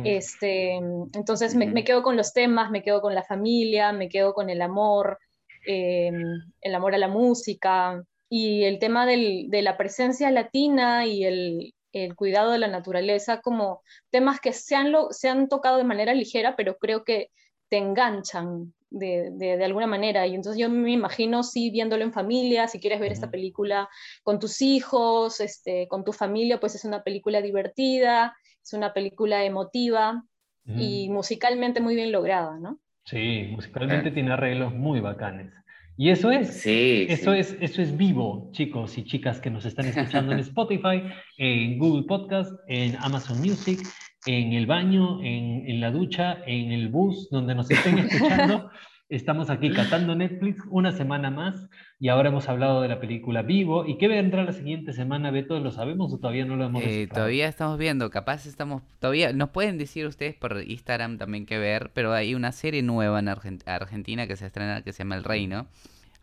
este, entonces me, quedo con los temas, me quedo con la familia, me quedo con el amor, em, el amor a la música y el tema del, de la presencia latina y el, el, cuidado de la naturaleza como temas que se han, se han tocado de manera ligera, pero creo que te enganchan de, de, alguna manera. Y entonces yo me imagino, sí, viéndolo en familia, si quieres ver esta película con tus hijos, este, con tu familia, pues es una película divertida, es una película emotiva y musicalmente muy bien lograda, ¿no? Sí, musicalmente tiene arreglos muy bacanes. Y eso es, sí, eso es, eso es vivo, chicos y chicas que nos están escuchando en Spotify, en Google Podcast, en Amazon Music en el baño, en, en, la ducha, en el bus, donde nos estén escuchando. Estamos aquí catando Netflix una semana más y ahora hemos hablado de la película Vivo. ¿Y qué vendrá la siguiente semana, Beto? ¿Lo sabemos o todavía no lo hemos eh, Todavía estamos viendo, capaz estamos, todavía, nos pueden decir ustedes por Instagram también qué ver, pero hay una serie nueva en Argentina que se estrena que se llama El Reino.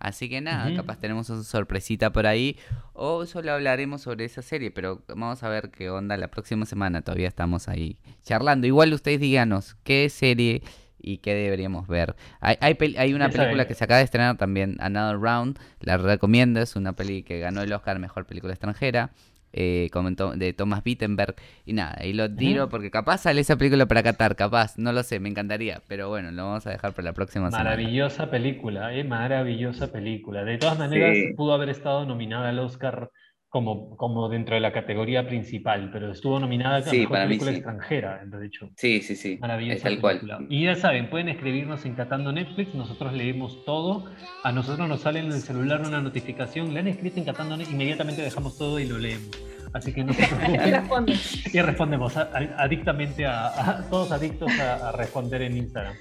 Así que nada, capaz tenemos una sorpresita por ahí. O solo hablaremos sobre esa serie, pero vamos a ver qué onda la próxima semana. Todavía estamos ahí charlando. Igual ustedes díganos qué serie y qué deberíamos ver. Hay, hay, una película que se acaba de estrenar también, Another Round. La recomiendo, es una peli que ganó el Oscar Mejor Película Extranjera eh, de Thomas Wittenberg. Y nada, y lo tiro porque capaz sale esa película para Qatar, capaz, no lo sé, me encantaría. Pero bueno, lo vamos a dejar para la próxima Maravillosa película, eh, maravillosa película. De todas maneras, pudo haber estado nominada al Oscar como, como dentro de la categoría principal, pero estuvo nominada como mejor película extranjera, de hecho. Sí, sí, sí. Maravillosa tal cual. Y ya saben, pueden escribirnos en Catando Netflix, nosotros leemos todo. A nosotros nos sale en el celular una notificación, le han escrito en Catando Netflix, inmediatamente dejamos todo y lo leemos. Así que no se preocupen. y respondemos adictamente a, todos adictos a, responder en Instagram.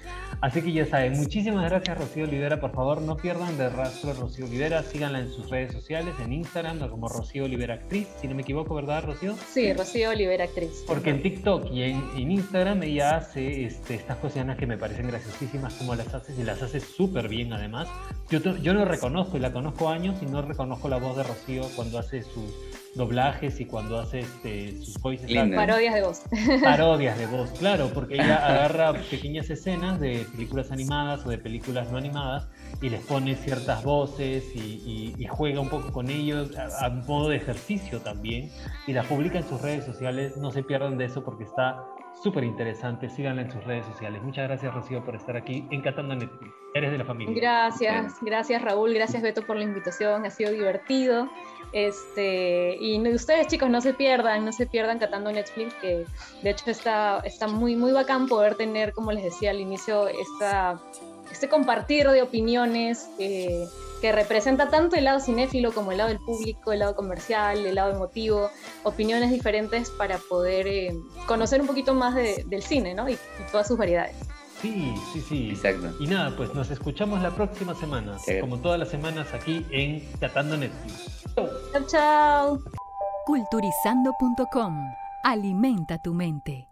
Así que ya saben, muchísimas gracias Rocío Olivera. Por favor, no pierdan de rastro Rocío Olivera. Síganla en sus redes sociales, en Instagram, como Rocío Olivera Actriz, si no me equivoco, ¿verdad, Rocío? Sí, Rocío Olivera Actriz. Porque en TikTok y en, Instagram ella hace este, estas cosas que me parecen graciosísimas como las hace y las hace súper bien además. Yo, yo no reconozco y la conozco años y no reconozco la voz de Rocío cuando hace sus doblajes y cuando hace este, sus voices. Parodias de voz. Parodias de voz, claro, porque ella agarra pequeñas escenas de películas animadas o de películas no animadas y les pone ciertas voces y, juega un poco con ellos a, modo de ejercicio también y las publica en sus redes sociales. No se pierdan de eso porque está súper interesante. Síganla en sus redes sociales. Muchas gracias, Rocío, por estar aquí encantando Netflix. Eres de la familia. Gracias, gracias, Raúl. Gracias, Beto, por la invitación. Ha sido divertido. Este, y ustedes chicos no se pierdan, no se pierdan catando Netflix, que de hecho está, está muy, muy bacán poder tener, como les decía al inicio, esta, este compartir de opiniones que representa tanto el lado cinéfilo como el lado del público, el lado comercial, el lado emotivo, opiniones diferentes para poder eh, conocer un poquito más del cine ¿no? y, todas sus variedades. Sí, sí, sí. Exacto. Y nada, pues nos escuchamos la próxima semana, como todas las semanas aquí en Catando Netflix. Chao, chao. Culturizando.com. Alimenta tu mente.